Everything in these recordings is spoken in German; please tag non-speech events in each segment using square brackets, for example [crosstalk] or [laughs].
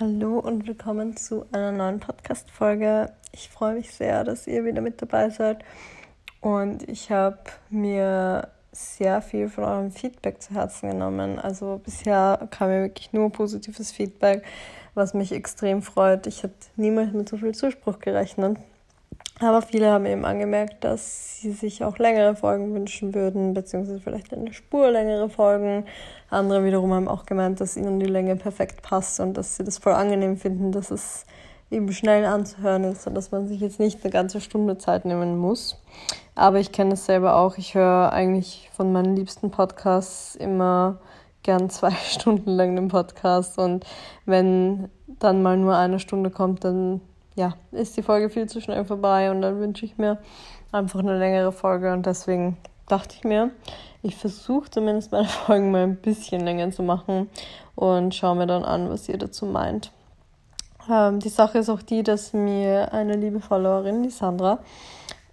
Hallo und willkommen zu einer neuen Podcast-Folge. Ich freue mich sehr, dass ihr wieder mit dabei seid. Und ich habe mir sehr viel von eurem Feedback zu Herzen genommen. Also bisher kam mir wirklich nur positives Feedback, was mich extrem freut. Ich hätte niemals mit so viel Zuspruch gerechnet. Aber viele haben eben angemerkt, dass sie sich auch längere Folgen wünschen würden, beziehungsweise vielleicht eine Spur längere Folgen. Andere wiederum haben auch gemeint, dass ihnen die Länge perfekt passt und dass sie das voll angenehm finden, dass es eben schnell anzuhören ist und dass man sich jetzt nicht eine ganze Stunde Zeit nehmen muss. Aber ich kenne es selber auch. Ich höre eigentlich von meinen liebsten Podcasts immer gern zwei [laughs] Stunden lang den Podcast und wenn dann mal nur eine Stunde kommt, dann ja, ist die Folge viel zu schnell vorbei und dann wünsche ich mir einfach eine längere Folge und deswegen dachte ich mir, ich versuche zumindest meine [laughs] Folgen mal ein bisschen länger zu machen und schaue mir dann an, was ihr dazu meint. Ähm, die Sache ist auch die, dass mir eine liebe Followerin, die Sandra,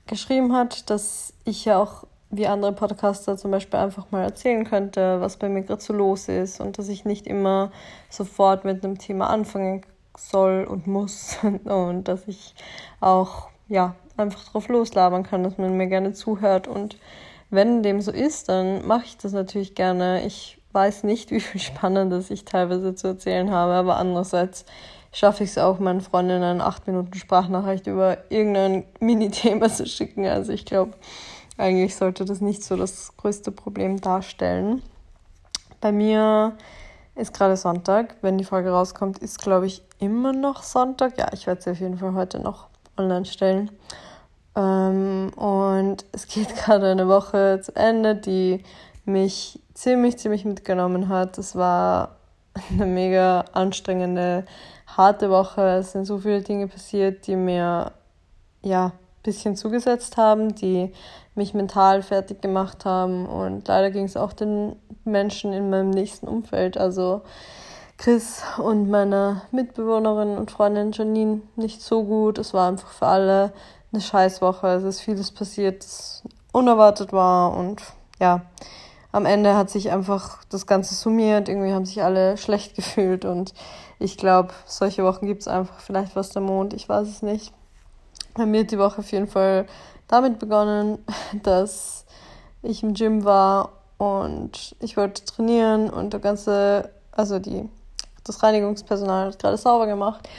geschrieben hat, dass ich ja auch wie andere Podcaster zum Beispiel einfach mal erzählen könnte, was bei mir gerade so los ist und dass ich nicht immer sofort mit einem Thema anfangen soll und muss [laughs] und dass ich auch ja einfach drauf loslabern kann, dass man mir gerne zuhört und wenn dem so ist, dann mache ich das natürlich gerne. Ich weiß nicht, [laughs] wie viel Spannendes ich teilweise zu erzählen habe, aber andererseits schaffe ich es auch, meinen Freundinnen eine 8 Minuten Sprachnachricht über irgendein [laughs] Mini-Thema zu schicken. Also ich glaube, eigentlich sollte das nicht so das größte Problem darstellen. Bei mir ist gerade Sonntag. Wenn die Folge rauskommt, ist, glaube ich, immer noch Sonntag. Ja, ich werde sie auf jeden Fall heute noch online stellen. Ähm, und es geht [laughs] gerade eine Woche zu Ende, die mich ziemlich, ziemlich mitgenommen hat. Es war [laughs] eine mega anstrengende, harte Woche. Es sind so viele Dinge passiert, die mir ja bisschen zugesetzt haben, die mich mental fertig gemacht haben. Und leider ging es auch den Menschen in meinem nächsten Umfeld, also Chris und meiner Mitbewohnerin und Freundin Janine, nicht so gut. Es war einfach für alle eine Scheißwoche. Es ist vieles passiert, das unerwartet war. Und ja, am Ende hat sich einfach das Ganze summiert. Irgendwie haben sich alle schlecht [laughs] gefühlt. Und ich glaube, solche Wochen gibt es einfach. Vielleicht was der Mond, ich weiß es nicht. Bei mir hat die Woche auf jeden Fall damit begonnen, [laughs] dass ich im Gym war und ich wollte trainieren und der ganze, also die, das Reinigungspersonal hat gerade sauber gemacht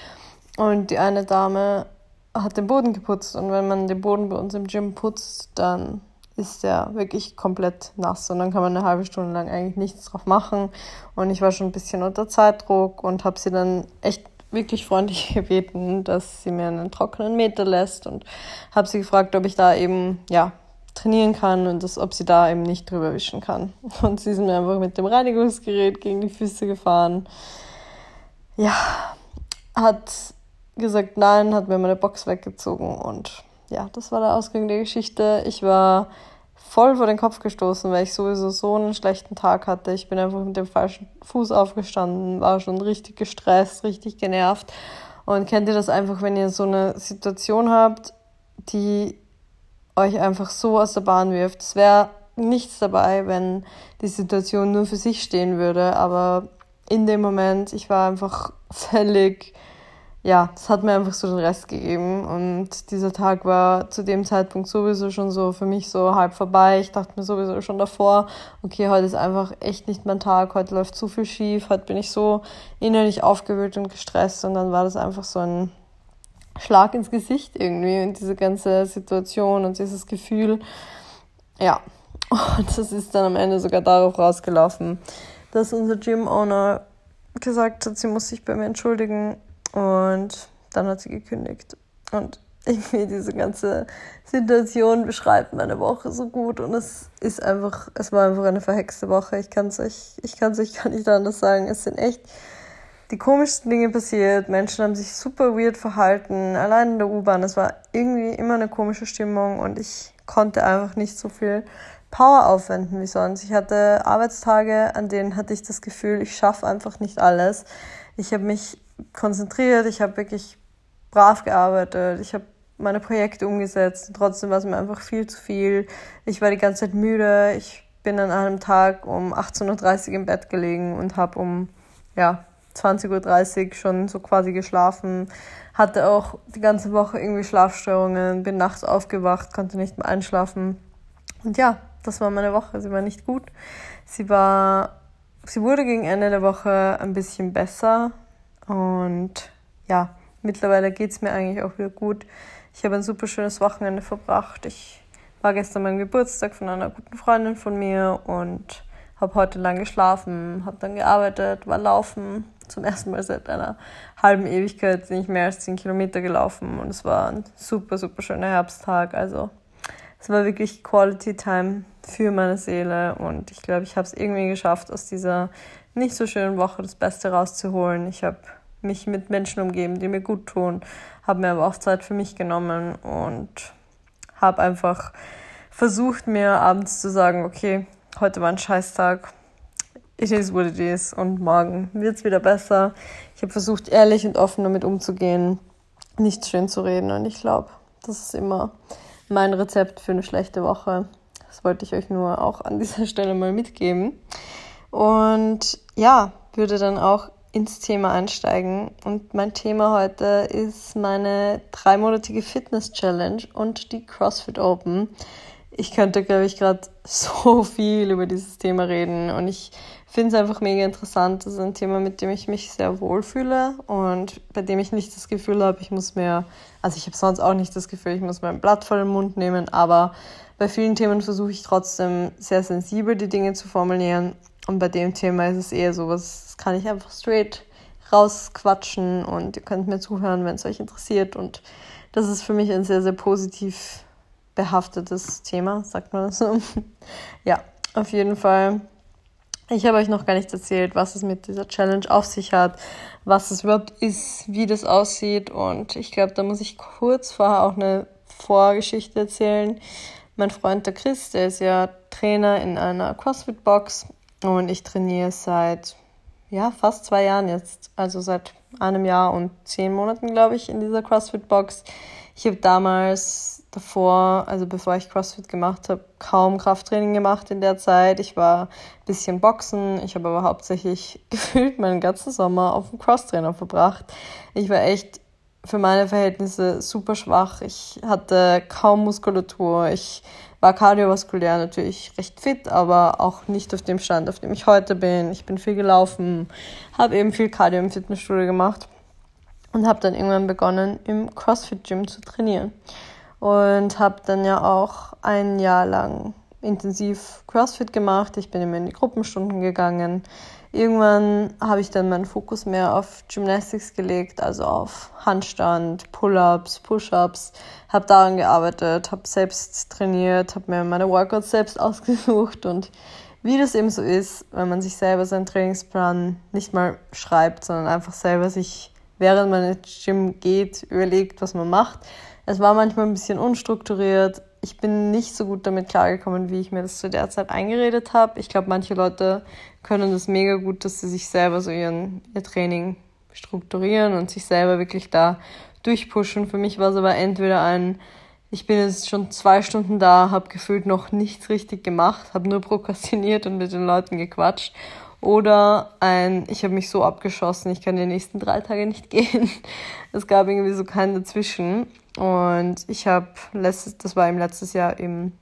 und die eine Dame hat den Boden geputzt und wenn man den Boden bei uns im Gym putzt, dann ist der wirklich komplett nass und dann kann man eine halbe Stunde lang eigentlich nichts drauf machen und ich war schon ein bisschen unter Zeitdruck und habe sie dann echt wirklich freundlich [laughs] gebeten, dass sie mir einen trockenen Meter lässt und habe sie gefragt, ob ich da eben ja trainieren kann und das, ob sie da eben nicht drüber wischen kann. [laughs] Und sie sind mir einfach mit dem Reinigungsgerät gegen die Füße gefahren. Ja, hat gesagt nein, hat mir meine Box weggezogen und ja, das war der Ausgang der Geschichte. Ich war voll vor den Kopf gestoßen, weil ich sowieso so einen schlechten Tag hatte. Ich bin einfach mit dem falschen Fuß aufgestanden, war schon richtig gestresst, richtig genervt. Und kennt ihr das einfach, wenn ihr so eine Situation habt, die euch einfach so aus der Bahn wirft? Es wäre nichts dabei, wenn die Situation nur für sich stehen würde, aber in dem Moment, ich war einfach [laughs] völlig ja, das hat mir einfach so den Rest gegeben. Und dieser Tag war zu dem Zeitpunkt sowieso schon so für mich so halb vorbei. Ich dachte mir sowieso schon davor, okay, heute ist einfach echt nicht mein Tag, heute läuft zu viel schief, heute bin ich so innerlich aufgewühlt und gestresst. Und dann war das einfach so ein Schlag ins Gesicht irgendwie und diese ganze Situation und dieses Gefühl. Ja, und das ist dann am Ende sogar darauf rausgelaufen, dass unser Gym-Owner gesagt hat, sie muss sich bei mir entschuldigen und dann hat sie gekündigt. Und irgendwie diese ganze Situation beschreibt meine Woche so gut und es ist einfach, es war einfach eine verhexte Woche. Ich kann es euch, ich kann es euch gar nicht anders sagen. Es sind echt die komischsten Dinge passiert. Menschen haben sich super weird verhalten. Allein in der U-Bahn, es war irgendwie immer eine komische Stimmung und ich konnte einfach nicht so viel Power aufwenden wie sonst. Ich hatte Arbeitstage, an denen hatte ich das Gefühl, ich schaffe einfach nicht alles. Ich habe mich konzentriert, ich habe wirklich brav gearbeitet, ich habe meine Projekte umgesetzt. Trotzdem war es mir einfach viel zu viel. Ich war die ganze Zeit müde. Ich bin an einem Tag um 18.30 Uhr im Bett gelegen und habe um ja, 20.30 Uhr schon so quasi geschlafen, hatte auch die ganze Woche irgendwie Schlafstörungen, bin nachts aufgewacht, konnte nicht mehr einschlafen. Und ja, das war meine Woche. Sie war nicht gut. Sie war, sie wurde gegen Ende der Woche ein bisschen besser und ja, mittlerweile geht es mir eigentlich auch wieder gut. Ich habe ein super schönes Wochenende verbracht. Ich war gestern mein Geburtstag von einer guten Freundin von mir und habe heute lang geschlafen, habe dann gearbeitet, war laufen. Zum ersten Mal seit einer halben Ewigkeit bin ich mehr als 10 Kilometer gelaufen und es war ein super, super schöner Herbsttag. Also es war wirklich Quality Time für meine Seele und ich glaube, ich habe es irgendwie geschafft, aus dieser nicht so schönen Woche das Beste rauszuholen. Ich habe mich mit Menschen umgeben, die mir gut tun, habe mir aber auch Zeit für mich genommen und habe einfach versucht, mir abends zu sagen, okay, heute war ein Scheißtag, it is what it is und morgen wird es wieder besser. Ich habe versucht, ehrlich und offen damit umzugehen, nicht schön zu reden und ich glaube, das ist immer mein Rezept für eine schlechte Woche. Das wollte ich euch nur auch an dieser Stelle mal mitgeben. Und ja, würde dann auch ins Thema einsteigen. Und mein Thema heute ist meine dreimonatige Fitness-Challenge und die CrossFit Open. Ich könnte, glaube ich, gerade [laughs] so viel über dieses Thema reden und ich finde es einfach mega interessant. Das ist ein Thema, mit dem ich mich sehr wohl fühle und bei dem ich nicht das Gefühl habe, ich muss mir, also ich habe sonst auch nicht das Gefühl, ich muss mir ein Blatt vor den Mund nehmen, aber bei vielen Themen versuche ich trotzdem sehr sensibel die Dinge zu formulieren und bei dem Thema ist es eher so das kann ich einfach straight rausquatschen und ihr könnt mir zuhören, wenn es euch interessiert. Und das ist für mich ein sehr, sehr positiv behaftetes Thema, sagt man das so. [laughs] ja, auf jeden Fall. Ich habe euch noch gar nicht erzählt, was es mit dieser Challenge auf sich hat, was es überhaupt ist, wie das aussieht. Und ich glaube, da muss ich kurz vorher auch eine Vorgeschichte erzählen. Mein Freund der Chris, der ist ja Trainer in einer CrossFit-Box und ich trainiere seit ja, fast zwei Jahren jetzt, also seit einem Jahr und zehn Monaten, glaube ich, in dieser CrossFit-Box. Ich habe damals davor, also bevor ich CrossFit gemacht habe, kaum Krafttraining gemacht in der Zeit. Ich war ein bisschen Boxen, ich habe aber hauptsächlich [laughs] gefühlt meinen ganzen Sommer auf dem Crosstrainer verbracht. Ich war echt für meine Verhältnisse super schwach. Ich hatte kaum Muskulatur. Ich war kardiovaskulär natürlich recht fit, aber auch nicht auf dem Stand, auf dem ich heute bin. Ich bin viel gelaufen, habe eben viel Cardio im Fitnessstudio gemacht und habe dann irgendwann begonnen, im CrossFit Gym zu trainieren. Und habe dann ja auch ein Jahr lang intensiv CrossFit gemacht. Ich bin immer in die Gruppenstunden gegangen. Irgendwann habe ich dann meinen Fokus mehr auf Gymnastics gelegt, also auf Handstand, Pull-ups, Push-ups, habe daran gearbeitet, habe selbst trainiert, habe mir meine Workouts selbst [laughs] ausgesucht und wie das eben so ist, wenn man sich selber seinen Trainingsplan nicht mal schreibt, sondern einfach selber sich, während man ins Gym geht, überlegt, was man macht. Es war manchmal ein bisschen unstrukturiert, ich bin nicht so gut damit klargekommen, wie ich mir das zu der Zeit eingeredet habe. Ich glaube, manche Leute können das mega gut, dass sie sich selber so ihren, ihr Training strukturieren und sich selber wirklich da durchpushen. Für mich war es aber entweder ein, ich bin jetzt schon zwei Stunden da, habe gefühlt noch nichts richtig gemacht, habe nur [laughs] prokrastiniert und mit den Leuten gequatscht. Oder ein, ich habe mich so abgeschossen, ich kann die nächsten drei Tage nicht [laughs] gehen. Es gab irgendwie so keinen dazwischen. Und ich habe das war im letztes Jahr im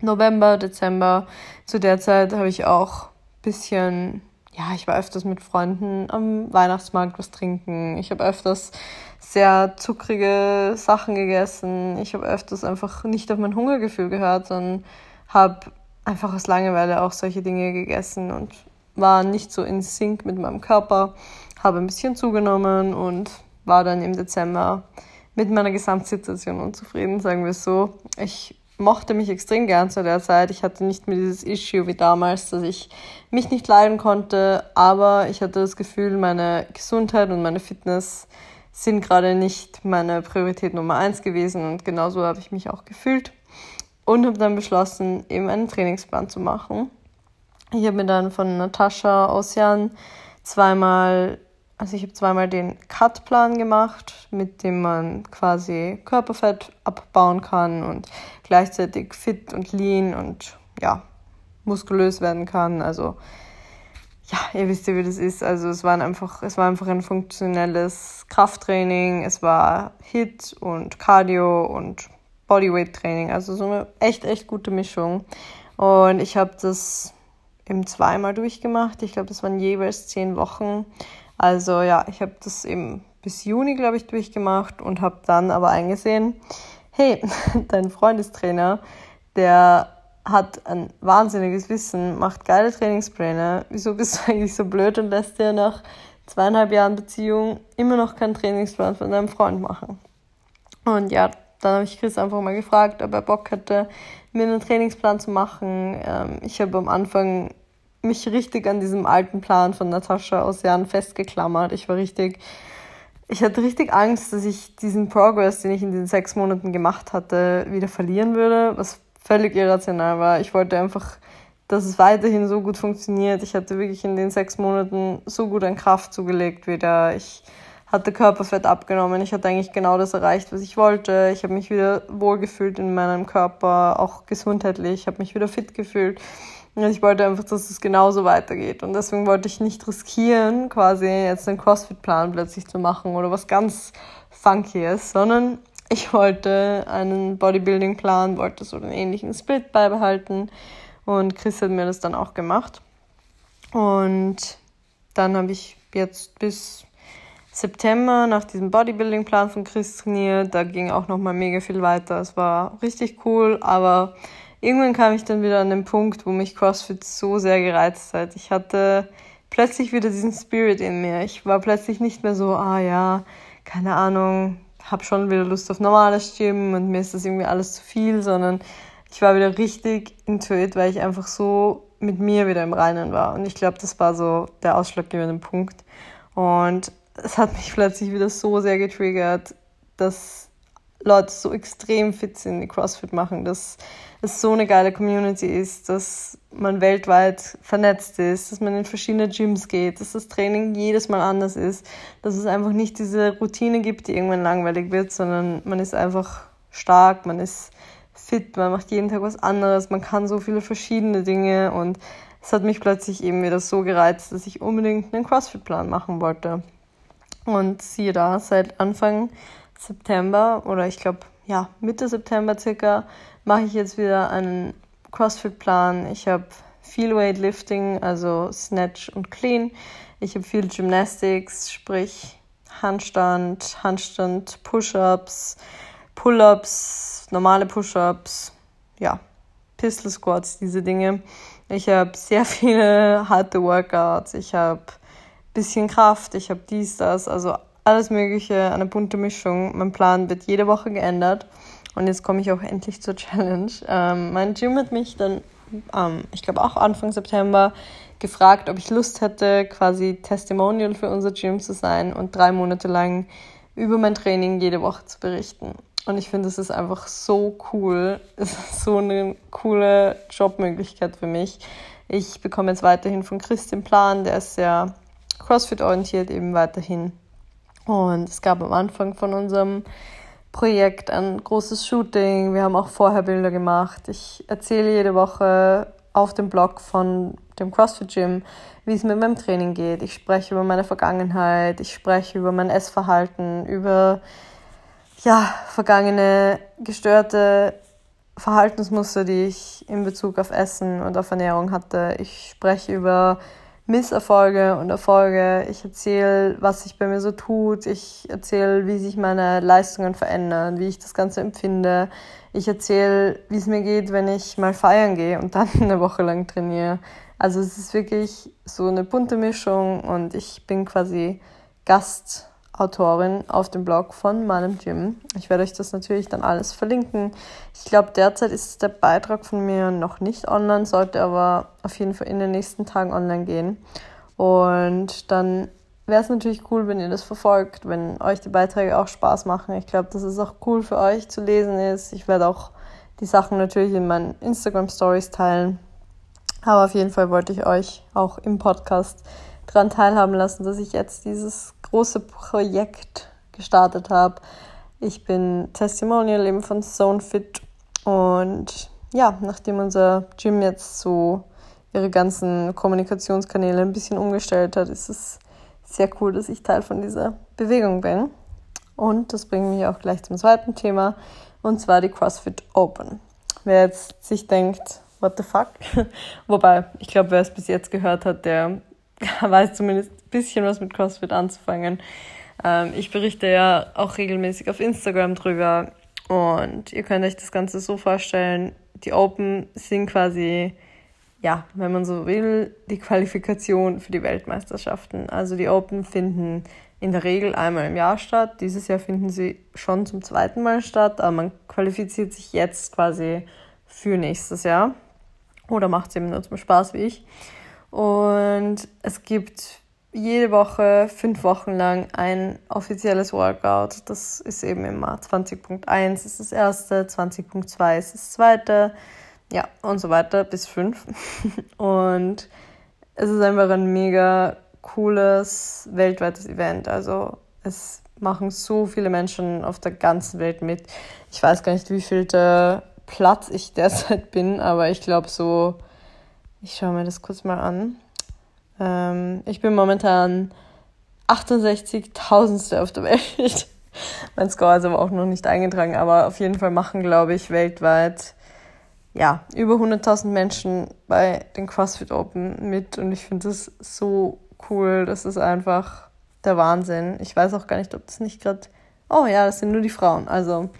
November, Dezember, zu der Zeit habe ich auch ein bisschen, ja, ich war öfters mit Freunden am Weihnachtsmarkt was trinken. Ich habe öfters sehr zuckrige Sachen gegessen. Ich habe öfters einfach nicht auf mein Hungergefühl gehört, sondern habe einfach aus Langeweile auch solche Dinge gegessen und war nicht so in Sync mit meinem Körper, habe ein bisschen zugenommen und war dann im Dezember mit meiner Gesamtsituation unzufrieden, sagen wir es so. Ich mochte mich extrem gern zu der Zeit. Ich hatte nicht mehr dieses Issue wie damals, dass ich mich nicht leiden konnte, aber ich hatte das Gefühl, meine Gesundheit und meine Fitness sind gerade nicht meine Priorität Nummer eins gewesen und genauso habe ich mich auch gefühlt und habe dann beschlossen, eben einen Trainingsplan zu machen. Ich habe mir dann von Natascha Ossian zweimal also ich habe zweimal den Cut-Plan gemacht, mit dem man quasi Körperfett abbauen kann und gleichzeitig fit und lean und ja, muskulös werden kann. Also ja, ihr wisst ja, wie das ist. Also es war einfach, es war einfach ein funktionelles Krafttraining, es war Hit und Cardio und Bodyweight-Training. Also so eine echt, echt gute Mischung. Und ich habe das eben zweimal durchgemacht. Ich glaube, das waren jeweils zehn Wochen. Also ja, ich habe das eben bis Juni, glaube ich, durchgemacht und habe dann aber eingesehen, hey, [laughs] dein Freundestrainer, der hat ein wahnsinniges Wissen, macht geile Trainingspläne. Wieso bist du [laughs] eigentlich so blöd und lässt dir nach zweieinhalb Jahren Beziehung immer noch keinen Trainingsplan von deinem Freund machen? Und ja, dann habe ich Chris einfach mal gefragt, ob er Bock hätte, mir einen Trainingsplan zu machen. Ähm, ich habe am Anfang mich richtig an diesem alten Plan von Natascha aus Jahren festgeklammert. Ich war richtig, ich hatte richtig Angst, dass ich diesen Progress, den ich in den sechs Monaten gemacht hatte, wieder verlieren würde, was völlig irrational war. Ich wollte einfach, dass es weiterhin so gut funktioniert. Ich hatte wirklich in den sechs Monaten so gut an Kraft zugelegt wieder. Ich hatte Körperfett abgenommen. Ich hatte eigentlich genau das erreicht, was ich wollte. Ich habe mich wieder wohlgefühlt in meinem Körper, auch gesundheitlich. Ich habe mich wieder fit gefühlt. Ich wollte einfach, dass es genauso weitergeht. Und deswegen wollte ich nicht riskieren, quasi jetzt einen CrossFit-Plan plötzlich zu machen oder was ganz Funkyes, sondern ich wollte einen Bodybuilding-Plan, wollte so einen ähnlichen Split beibehalten. Und Chris hat mir das dann auch gemacht. Und dann habe ich jetzt bis September nach diesem Bodybuilding-Plan von Chris trainiert. Da ging auch nochmal mega viel weiter. Es war richtig cool, aber irgendwann kam ich dann wieder an den Punkt, wo mich CrossFit so sehr gereizt hat. Ich hatte plötzlich wieder diesen Spirit in mir. Ich war plötzlich nicht mehr so, ah ja, keine Ahnung, habe schon wieder Lust auf normales Gym und mir ist das irgendwie alles zu viel, sondern ich war wieder richtig into it, weil ich einfach so mit mir wieder im Reinen war. Und ich glaube, das war so der ausschlaggebende Punkt. Und es hat mich plötzlich wieder so sehr getriggert, dass Leute so extrem fit sind, die CrossFit machen, dass es so eine geile Community ist, dass man weltweit vernetzt ist, dass man in verschiedene Gyms geht, dass das Training jedes Mal anders ist, dass es einfach nicht diese Routine gibt, die irgendwann langweilig wird, sondern man ist einfach stark, man ist fit, man macht jeden Tag was anderes, man kann so viele verschiedene Dinge und es hat mich plötzlich eben wieder so gereizt, dass ich unbedingt einen CrossFit-Plan machen wollte. Und siehe da, seit Anfang September oder ich glaube, ja, Mitte September circa, mache ich jetzt wieder einen CrossFit-Plan. Ich habe viel Weightlifting, also Snatch und Clean. Ich habe viel Gymnastics, sprich Handstand, Handstand, Push-ups, Pull-ups, normale Push-ups, ja, Pistol Squats, diese Dinge. Ich habe sehr [laughs] viele harte Workouts. Ich habe bisschen Kraft, ich habe dies, das, also alles Mögliche, eine bunte Mischung. Mein Plan wird jede Woche geändert. Und jetzt komme ich auch endlich zur Challenge. Ähm, mein Gym hat mich dann, ähm, ich glaube auch Anfang September, gefragt, ob ich Lust hätte, quasi Testimonial für unser Gym zu sein und drei Monate lang über mein Training jede Woche zu berichten. Und ich finde, es ist einfach so cool. [laughs] Es ist so eine coole Jobmöglichkeit für mich. Ich bekomme jetzt weiterhin von Chris den Plan, der ist sehr CrossFit-orientiert eben weiterhin. Und es gab am Anfang von unserem Projekt ein großes Shooting. Wir haben auch vorher Bilder gemacht. Ich erzähle jede Woche auf dem Blog von dem CrossFit Gym, wie es mit meinem Training geht. Ich spreche über meine Vergangenheit, ich spreche über mein Essverhalten, über ja, vergangene gestörte Verhaltensmuster, die ich in Bezug auf Essen und auf Ernährung hatte. Ich spreche über Misserfolge und Erfolge. Ich erzähle, was sich bei mir so tut. Ich erzähle, wie sich meine Leistungen verändern, wie ich das Ganze empfinde. Ich erzähle, wie es mir geht, wenn ich mal feiern gehe und dann [laughs] eine Woche lang trainiere. Also es ist wirklich so eine bunte Mischung und ich bin quasi Gast Autorin auf dem Blog von meinem Gym. Ich werde euch das natürlich dann alles verlinken. Ich glaube, derzeit ist der Beitrag von mir noch nicht online, sollte aber auf jeden Fall in den nächsten Tagen online gehen. Und dann wäre es natürlich cool, wenn ihr das verfolgt, wenn euch die Beiträge auch Spaß machen. Ich glaube, dass es auch cool für euch zu lesen ist. Ich werde auch die Sachen natürlich in meinen Instagram Stories teilen. Aber auf jeden Fall wollte ich euch auch im Podcast daran teilhaben lassen, dass ich jetzt dieses große Projekt gestartet habe. Ich bin Testimonial eben von Zone Fit und ja, nachdem unser Gym jetzt so ihre ganzen Kommunikationskanäle ein bisschen umgestellt hat, ist es sehr cool, dass ich Teil von dieser Bewegung bin. Und das bringt mich auch gleich zum zweiten Thema, und zwar die CrossFit Open. Wer jetzt sich denkt, what the fuck? [laughs] Wobei, ich glaube, wer es bis jetzt gehört hat, der [laughs] weiß zumindest ein bisschen was mit CrossFit anzufangen. Ähm, ich berichte ja auch regelmäßig auf Instagram drüber und ihr könnt euch das Ganze so vorstellen, die Open sind quasi, ja, wenn man so will, die Qualifikation für die Weltmeisterschaften. Also die Open finden in der Regel einmal im Jahr statt. Dieses Jahr finden sie schon zum zweiten Mal statt, aber man qualifiziert sich jetzt quasi für nächstes Jahr oder macht es eben nur zum Spaß wie ich. Und es gibt jede Woche, fünf Wochen lang ein offizielles Workout. Das ist eben immer 20.1 ist das erste, 20.2 ist das zweite, ja, und so weiter bis fünf. [laughs] und es ist einfach ein mega cooles weltweites Event. Also es machen so viele Menschen auf der ganzen Welt mit. Ich weiß gar nicht, wie viel der Platz ich derzeit bin, aber ich glaube so, ich schaue mir das kurz mal an. Ähm, ich bin momentan 68.000. auf der Welt. [laughs] mein Score ist aber auch noch nicht eingetragen, aber auf jeden Fall machen, glaube ich, weltweit ja, über 100.000 Menschen bei den CrossFit Open mit und ich finde das so cool. Das ist einfach der Wahnsinn. Ich weiß auch gar nicht, ob das nicht gerade. Oh ja, das sind nur die Frauen. Also,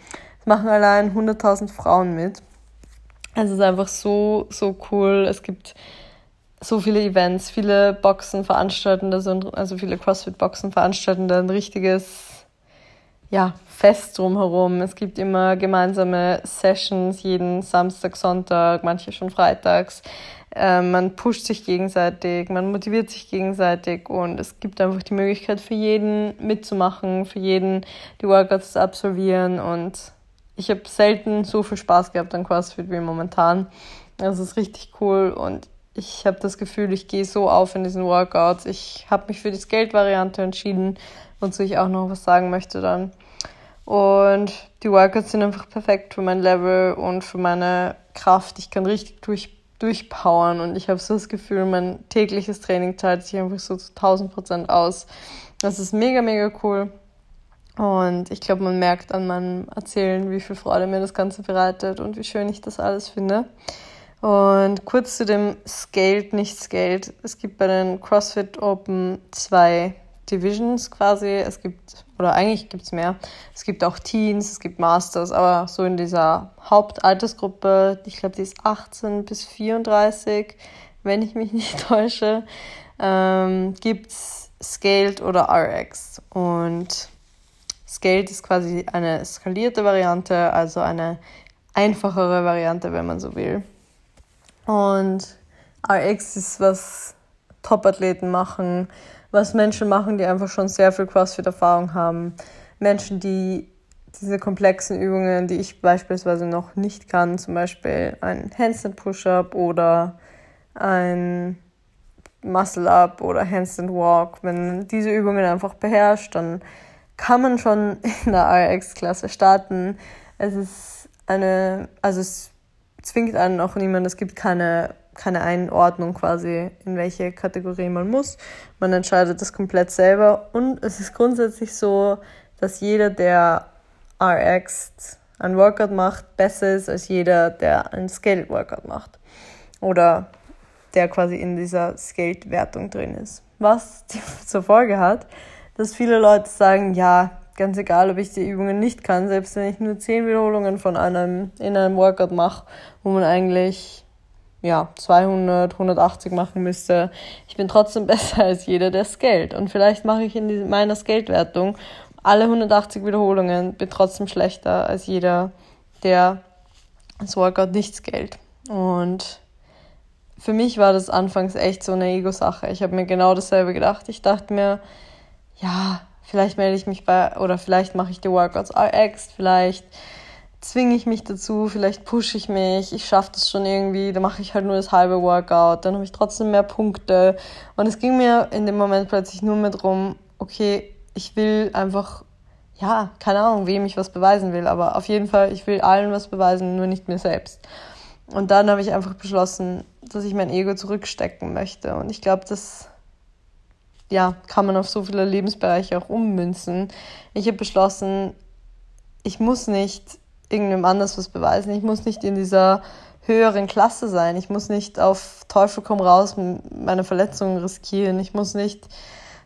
es machen allein 100.000 Frauen mit. Es ist einfach so, so cool. Es gibt so viele Events, viele Boxen veranstalten, also viele CrossFit-Boxen veranstalten da ein richtiges ja, Fest drumherum. Es gibt immer gemeinsame Sessions jeden Samstag, Sonntag, manche schon freitags. Ähm, man pusht sich gegenseitig, man motiviert sich gegenseitig und es gibt einfach die Möglichkeit für jeden mitzumachen, für jeden die Workouts zu absolvieren und ich habe selten so viel Spaß gehabt an CrossFit wie momentan. Das ist richtig cool und ich habe das Gefühl, ich gehe so auf in diesen Workouts. Ich habe mich für die Skate-Variante entschieden, wozu ich auch noch was sagen möchte dann. Und die Workouts sind einfach perfekt für mein Level und für meine Kraft. Ich kann richtig durch durchpowern und ich habe so das Gefühl, mein tägliches Training zahlt sich einfach so zu 1000 Prozent aus. Das ist mega, mega cool. Und ich glaube, man merkt an meinem Erzählen, wie viel Freude mir das Ganze bereitet und wie schön ich das alles finde. Und kurz zu dem Scaled, nicht Scaled. Es gibt bei den CrossFit Open zwei Divisions quasi. Es gibt, oder eigentlich gibt es mehr. Es gibt auch Teens, es gibt Masters, aber so in dieser Hauptaltersgruppe, ich glaube, die ist 18 bis 34, wenn ich mich [laughs] nicht täusche, ähm, gibt es Scaled oder RX. Und Scaled ist quasi eine skalierte Variante, also eine einfachere Variante, wenn man so will. Und RX ist, was Top-Athleten machen, was Menschen machen, die einfach schon sehr viel CrossFit-Erfahrung haben. Menschen, die diese komplexen Übungen, die ich beispielsweise noch nicht kann, zum Beispiel ein Handstand Push-Up oder ein Muscle-Up oder Handstand Walk, wenn diese Übungen einfach beherrscht, dann kann man schon in der RX-Klasse starten. Es ist eine, also es zwingt einen auch niemand, es gibt keine keine Einordnung quasi, in welche Kategorie man muss. Man entscheidet das komplett selber und es ist grundsätzlich so, dass jeder, der RX ein Workout macht, besser ist als jeder, der ein Scaled Workout macht. Oder der quasi in dieser Scaled-Wertung drin ist. Was [laughs] zur Folge hat, dass viele Leute sagen, ja, ganz egal, ob ich die Übungen nicht kann, selbst wenn ich nur 10 Wiederholungen von einem in einem Workout mache, wo man eigentlich ja, 200, 180 machen müsste. Ich bin trotzdem [laughs] besser als jeder, der scaled. Und vielleicht mache ich in meiner Scaled-Wertung alle 180 Wiederholungen, bin trotzdem schlechter als jeder, der das Workout nicht scaled. Und für mich war das anfangs echt so eine Ego-Sache. Ich habe mir genau dasselbe gedacht. Ich dachte mir, ja, vielleicht melde ich mich bei, oder vielleicht mache ich die Workouts RX, vielleicht zwinge ich mich dazu, vielleicht pushe ich mich, ich schaffe das schon irgendwie, dann mache ich halt nur das halbe Workout, dann habe ich trotzdem mehr Punkte. Und es ging mir in dem Moment plötzlich nur mehr darum, okay, ich will einfach, ja, keine Ahnung, wem ich was beweisen will, aber auf jeden Fall, ich will allen was beweisen, nur nicht mir selbst. Und dann habe ich einfach beschlossen, dass ich mein Ego zurückstecken möchte. Und ich glaube, das ja, kann man auf so viele Lebensbereiche auch ummünzen. Ich habe beschlossen, ich muss nicht irgendjemand anders was beweisen. Ich muss nicht in dieser höheren Klasse sein. Ich muss nicht auf Teufel komm raus meine Verletzungen riskieren. Ich muss nicht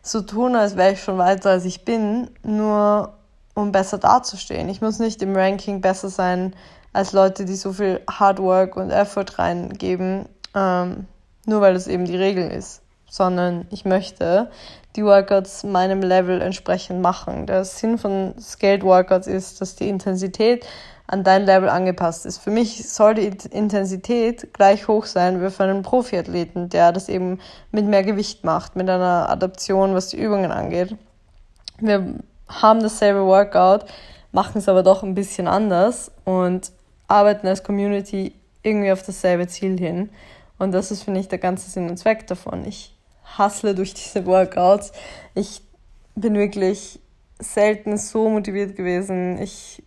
so tun, als wäre ich schon weiter als ich bin, nur um besser dazustehen. Ich muss nicht im Ranking besser sein als Leute, die so viel Hard Work und Effort reingeben, ähm, nur weil es eben die Regel ist, sondern ich möchte die Workouts meinem Level entsprechend machen. Der Sinn von Scaled Workouts ist, dass die Intensität an dein Level angepasst ist. Für mich soll die Intensität gleich hoch sein wie für einen Profiathleten, der das eben mit mehr Gewicht macht, mit einer Adaption, was die Übungen angeht. Wir haben dasselbe Workout, machen es aber doch ein bisschen anders und arbeiten als Community irgendwie auf dasselbe Ziel hin. Und das ist, finde ich, der ganze Sinn und Zweck davon. Ich hustle durch diese Workouts. Ich bin wirklich selten so motiviert gewesen. Ich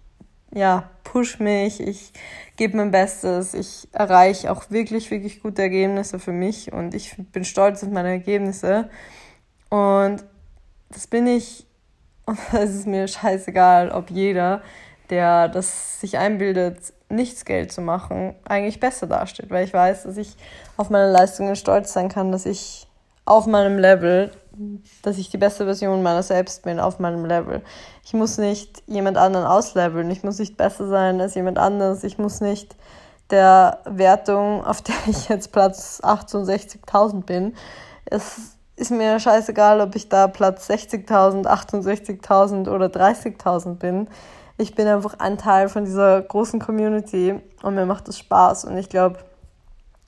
ja, push mich, ich gebe mein Bestes, ich erreiche auch wirklich, wirklich gute Ergebnisse für mich und ich bin stolz auf meine Ergebnisse. Und das bin ich, [laughs] und es ist mir scheißegal, ob jeder, der das sich einbildet, nichts Geld zu machen, eigentlich besser dasteht, weil ich weiß, dass ich auf meine Leistungen stolz sein kann, dass ich auf meinem Level dass ich die beste Version meiner selbst bin auf meinem Level. Ich muss nicht jemand anderen ausleveln, ich muss nicht besser sein als jemand anderes, ich muss nicht der Wertung, auf der ich jetzt Platz 68.000 bin. Es ist mir scheißegal, ob ich da Platz 60.000, 68.000 oder 30.000 bin. Ich bin einfach ein Teil von dieser großen Community und mir macht es Spaß und ich glaube,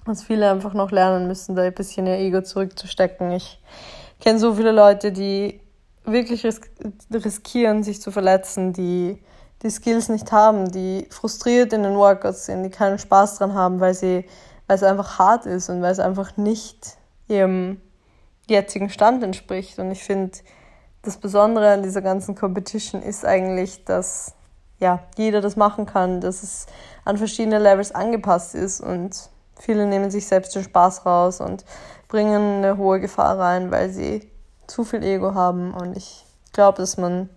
dass viele einfach noch lernen müssen, da ein bisschen ihr Ego zurückzustecken. Ich kenne so viele Leute, die wirklich riskieren, sich zu verletzen, die die Skills nicht haben, die frustriert in den Workouts sind, die keinen Spaß dran haben, weil sie, weil es einfach hart ist und weil es einfach nicht ihrem jetzigen Stand entspricht. Und ich finde, das Besondere an dieser ganzen Competition ist eigentlich, dass ja, jeder das machen kann, dass es an verschiedene Levels angepasst ist und viele nehmen sich selbst den Spaß raus und bringen eine hohe Gefahr rein, weil sie zu viel Ego haben. Und ich glaube, dass man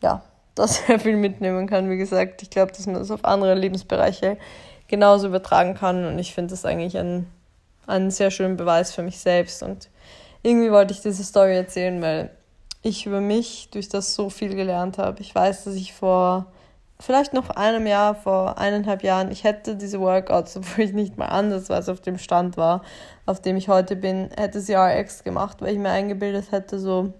ja [laughs] da sehr viel mitnehmen kann. Wie gesagt, ich glaube, dass man das auf andere Lebensbereiche genauso übertragen kann. Und ich finde das eigentlich ein, einen sehr schönen Beweis für mich selbst. Und irgendwie wollte ich diese Story erzählen, weil ich über mich durch das so viel gelernt habe. Ich weiß, dass ich vor vielleicht noch einem Jahr, vor eineinhalb Jahren, ich hätte diese Workouts, obwohl ich nicht mal andersweise auf dem Stand war, auf dem ich heute bin, hätte sie RX gemacht, weil ich mir eingebildet hätte, so,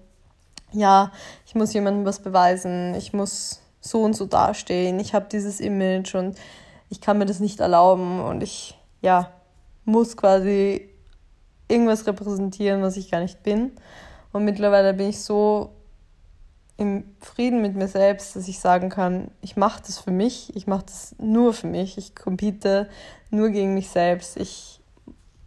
ja, ich muss jemandem was beweisen, ich muss so und so dastehen, ich habe dieses Image und ich kann mir das nicht erlauben und ich, ja, muss quasi irgendwas repräsentieren, was ich gar nicht bin. Und mittlerweile bin ich so im Frieden mit mir selbst, dass ich sagen kann, ich mache das für mich, ich mache das nur für mich, ich compete nur gegen mich selbst, ich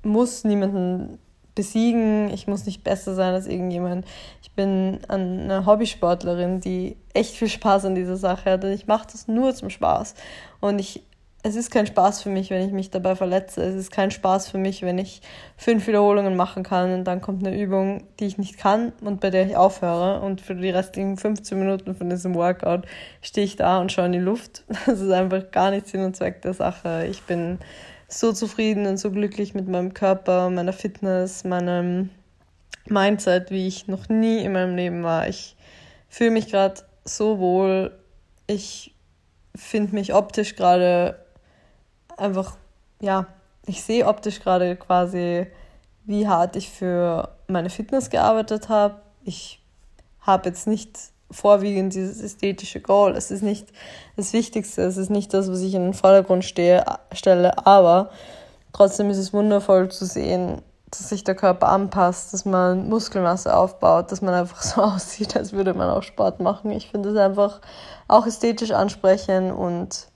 muss niemanden besiegen, ich muss nicht besser sein als irgendjemand. Ich bin eine Hobbysportlerin, die echt viel Spaß an dieser Sache hat und ich mache das nur zum Spaß. Und ich es ist kein Spaß für mich, wenn ich mich dabei verletze. Es ist kein Spaß für mich, wenn ich fünf Wiederholungen machen kann und dann kommt eine Übung, die ich nicht kann und bei der ich aufhöre. Und für die restlichen 15 Minuten von diesem Workout stehe ich da und schaue in die Luft. [laughs] Das ist einfach gar nicht Sinn und Zweck der Sache. Ich bin so zufrieden und so glücklich mit meinem Körper, meiner Fitness, meinem Mindset, wie ich noch nie in meinem Leben war. Ich fühle mich gerade so wohl. Ich finde mich optisch gerade einfach, ja, ich sehe optisch gerade quasi, wie hart ich für meine Fitness gearbeitet habe. Ich habe jetzt nicht vorwiegend dieses ästhetische Goal. Es ist nicht das Wichtigste, es ist nicht das, was ich in den Vordergrund stehe, stelle, aber trotzdem ist es wundervoll zu sehen, dass sich der Körper anpasst, dass man Muskelmasse aufbaut, dass man einfach [laughs] so aussieht, als würde man auch Sport machen. Ich finde es einfach auch ästhetisch ansprechend und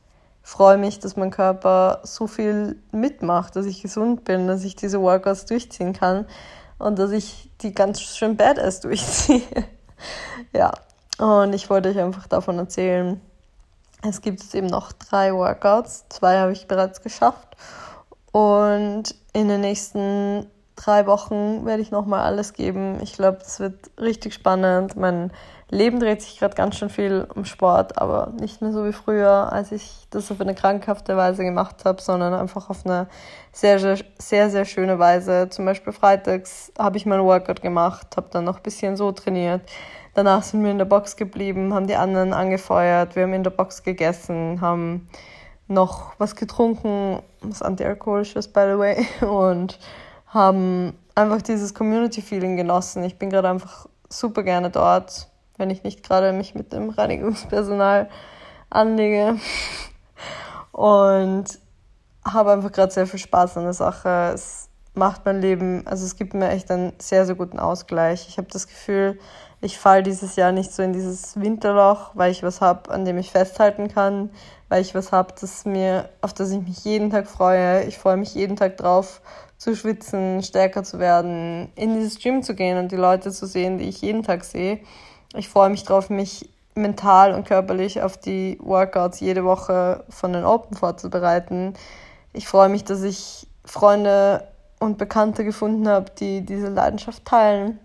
freue mich, dass mein Körper so viel mitmacht, dass ich gesund bin, dass ich diese Workouts durchziehen kann und dass ich die ganz schön badass durchziehe. [laughs] ja, und ich wollte euch einfach davon erzählen. Es gibt jetzt eben noch drei Workouts. Zwei habe ich bereits geschafft. Und in den nächsten drei Wochen werde ich nochmal alles geben. Ich glaube, das wird richtig spannend. Mein Leben dreht sich gerade ganz schön viel um Sport, aber nicht mehr so wie früher, als ich das auf eine krankhafte Weise gemacht habe, sondern einfach auf eine sehr, sehr, sehr, sehr schöne Weise. Zum Beispiel freitags habe ich mein Workout gemacht, habe dann noch ein bisschen so trainiert. Danach sind wir in der Box geblieben, haben die anderen angefeuert, wir haben in der Box gegessen, haben noch was getrunken, was antialkoholisches, by the way, [laughs] und haben einfach dieses Community-Feeling genossen. Ich bin gerade einfach super gerne dort, wenn ich nicht gerade mich mit dem Reinigungspersonal anlege. Und habe einfach gerade sehr viel Spaß an der Sache. Es macht mein Leben, also es gibt mir echt einen sehr, sehr guten Ausgleich. Ich habe das Gefühl, ich falle dieses Jahr nicht so in dieses Winterloch, weil ich was habe, an dem ich festhalten kann, weil ich was habe, auf das ich mich jeden Tag freue. Ich freue mich jeden Tag drauf, zu schwitzen, stärker zu werden, in dieses Gym zu gehen und die Leute zu sehen, die ich jeden Tag sehe. Ich freue mich drauf, mich mental und körperlich auf die Workouts jede Woche von den Open vorzubereiten. Ich freue mich, dass ich Freunde und Bekannte gefunden habe, die diese Leidenschaft teilen.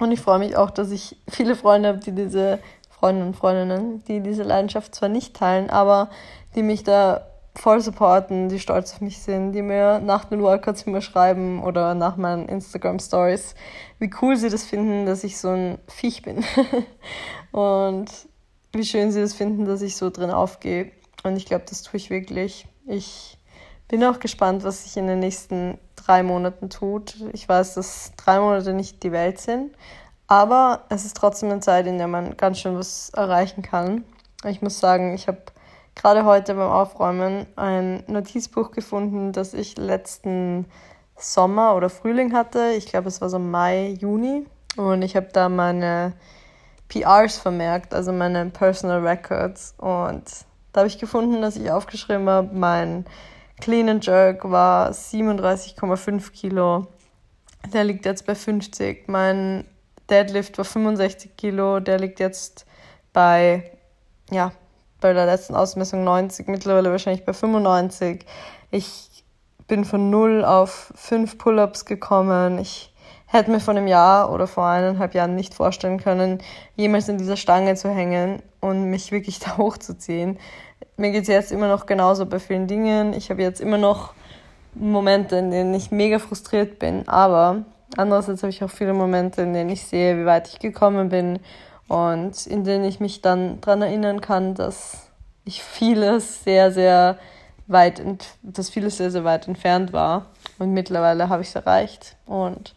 Und ich freue mich auch, dass ich viele Freunde habe, die diese Freunde und Freundinnen, die diese Leidenschaft zwar nicht teilen, aber die mich da voll supporten, die stolz auf mich sind, die mir nach den Workouts immer schreiben oder nach meinen Instagram Stories, wie cool sie das finden, dass ich so ein Viech bin. [laughs] und wie schön sie das finden, dass ich so drin aufgehe. Und ich glaube, das tue ich wirklich. Ich bin auch gespannt, was sich in den nächsten drei Monaten tut. Ich weiß, dass drei Monate nicht die Welt sind, aber es ist trotzdem eine Zeit, in der man ganz schön was erreichen kann. Ich muss sagen, ich habe gerade heute beim Aufräumen ein Notizbuch gefunden, das ich letzten Sommer oder Frühling hatte. Ich glaube, es war so Mai, Juni. Und ich habe da meine PRs vermerkt, also meine Personal Records. Und da habe ich gefunden, dass ich aufgeschrieben habe, mein Clean and Jerk war 37,5 Kilo. Der liegt jetzt bei 50. Mein Deadlift war 65 Kilo. Der liegt jetzt bei ja, bei der letzten Ausmessung 90, mittlerweile wahrscheinlich bei 95. Ich bin von 0 auf 5 Pull-ups gekommen. Ich hätte mir vor einem Jahr oder vor eineinhalb Jahren nicht vorstellen können, jemals in dieser Stange zu hängen und mich wirklich [laughs] da hochzuziehen. Mir geht es jetzt immer noch genauso bei vielen Dingen. Ich habe jetzt immer noch Momente, in denen ich mega frustriert bin, aber andererseits habe ich auch viele Momente, in denen ich sehe, wie weit ich gekommen bin und in denen ich mich dann daran erinnern kann, dass ich vieles sehr, sehr weit, dass vieles sehr, sehr weit entfernt war. Und mittlerweile habe ich es erreicht. Und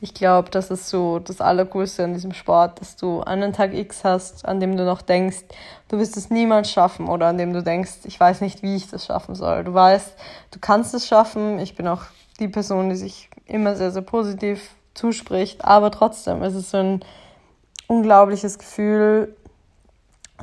ich glaube, das ist so das Allercoolste an diesem Sport, dass du einen Tag X hast, an dem du noch denkst, du wirst es niemals schaffen oder an dem du denkst, ich weiß nicht, wie ich das schaffen soll. Du weißt, du kannst es schaffen. Ich bin auch die Person, die sich immer sehr, sehr positiv zuspricht, aber trotzdem ist es so ein unglaubliches Gefühl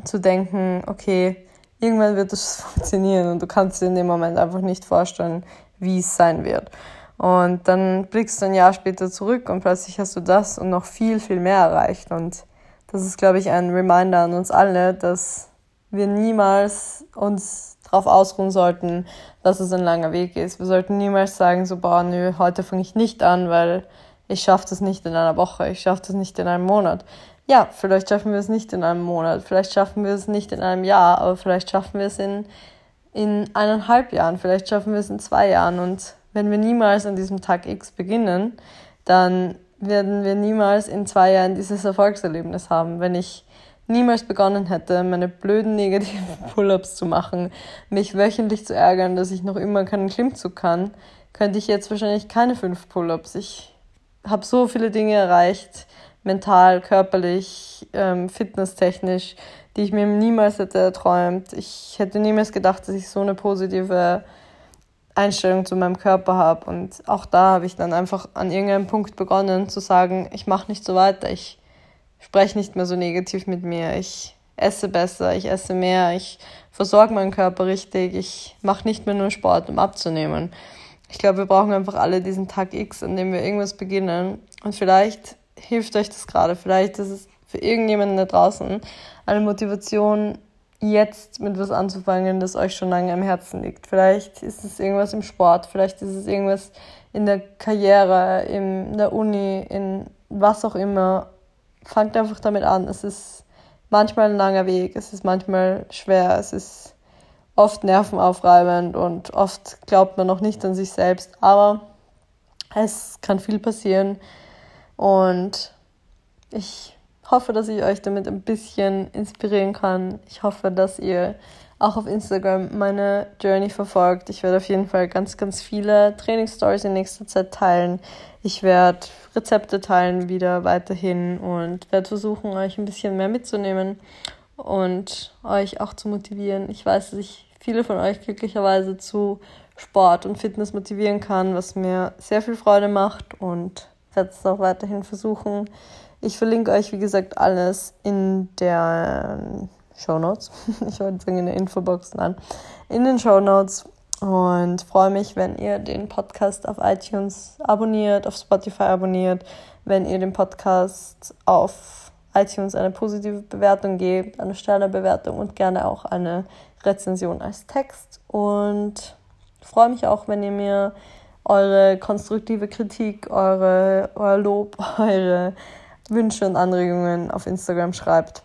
zu denken, okay, irgendwann wird es [laughs] funktionieren und du kannst dir in dem Moment einfach nicht vorstellen, wie es sein wird. Und dann blickst du ein Jahr später zurück und plötzlich hast du das und noch viel, viel mehr erreicht. Und das ist, glaube ich, ein Reminder an uns alle, dass wir niemals uns darauf ausruhen sollten, dass es ein langer Weg ist. Wir sollten niemals sagen, so, boah, nö, heute fange ich nicht an, weil ich schaffe das nicht in einer Woche, ich schaffe das nicht in einem Monat ja, vielleicht schaffen wir es nicht in einem Monat, vielleicht schaffen wir es nicht in einem Jahr, aber vielleicht schaffen wir es in, in eineinhalb Jahren, vielleicht schaffen wir es in zwei Jahren. Und wenn wir niemals an diesem Tag X beginnen, dann werden wir niemals in zwei Jahren dieses Erfolgserlebnis haben. Wenn ich niemals begonnen hätte, meine blöden negativen [laughs] Pull-ups zu machen, mich wöchentlich zu ärgern, dass ich noch immer keinen Klimmzug kann, könnte ich jetzt wahrscheinlich keine fünf Pull-ups. Ich habe so viele Dinge erreicht, mental, körperlich, ähm, fitnesstechnisch, die ich mir niemals hätte erträumt. Ich hätte niemals gedacht, dass ich so eine positive Einstellung zu meinem Körper habe. Und auch da habe ich dann einfach an irgendeinem Punkt begonnen zu sagen, ich mache nicht so weiter, ich spreche nicht mehr so negativ mit mir, ich esse besser, ich esse mehr, ich versorge meinen Körper richtig, ich mache nicht mehr nur Sport, um abzunehmen. Ich glaube, wir brauchen einfach alle diesen Tag X, an dem wir irgendwas beginnen. Und vielleicht hilft euch das gerade. Vielleicht ist es für irgendjemanden da draußen eine Motivation, jetzt mit was anzufangen, das euch schon lange am Herzen liegt. Vielleicht ist es irgendwas im Sport, vielleicht ist es irgendwas in der Karriere, in der Uni, in was auch immer. Fangt einfach damit an. Es ist manchmal ein langer Weg, es ist manchmal schwer, es ist oft nervenaufreibend und oft glaubt man noch nicht an sich selbst, aber es kann viel passieren und ich hoffe, dass ich euch damit ein bisschen inspirieren kann. Ich hoffe, dass ihr auch auf Instagram meine Journey verfolgt. Ich werde auf jeden Fall ganz, ganz viele Trainingsstories in nächster Zeit teilen. Ich werde Rezepte teilen wieder weiterhin und werde versuchen, euch ein bisschen mehr mitzunehmen und euch auch zu motivieren. Ich weiß, dass ich viele von euch glücklicherweise zu Sport und Fitness motivieren kann, was mir sehr viel Freude macht und werde es auch weiterhin versuchen. Ich verlinke euch, wie gesagt, alles in der Show Notes. [laughs] Ich wollte sagen in der Infobox, nein, in den Show Notes und freue mich, wenn ihr den Podcast auf iTunes abonniert, auf Spotify abonniert, wenn ihr dem Podcast auf iTunes eine positive Bewertung gebt, eine Sternebewertung und gerne auch eine Rezension als Text. Und freue mich auch, wenn ihr mir eure konstruktive Kritik, eure, euer Lob, [laughs] eure Wünsche und Anregungen auf Instagram schreibt.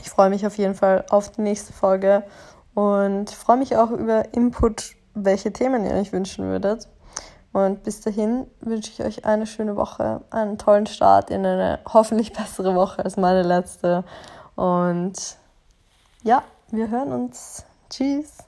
Ich freue mich auf jeden Fall auf die nächste Folge und freue mich auch über Input, welche Themen ihr euch wünschen würdet. Und bis dahin wünsche ich euch eine schöne Woche, einen tollen Start in eine hoffentlich bessere Woche als meine letzte. Und ja, wir hören uns. Tschüss.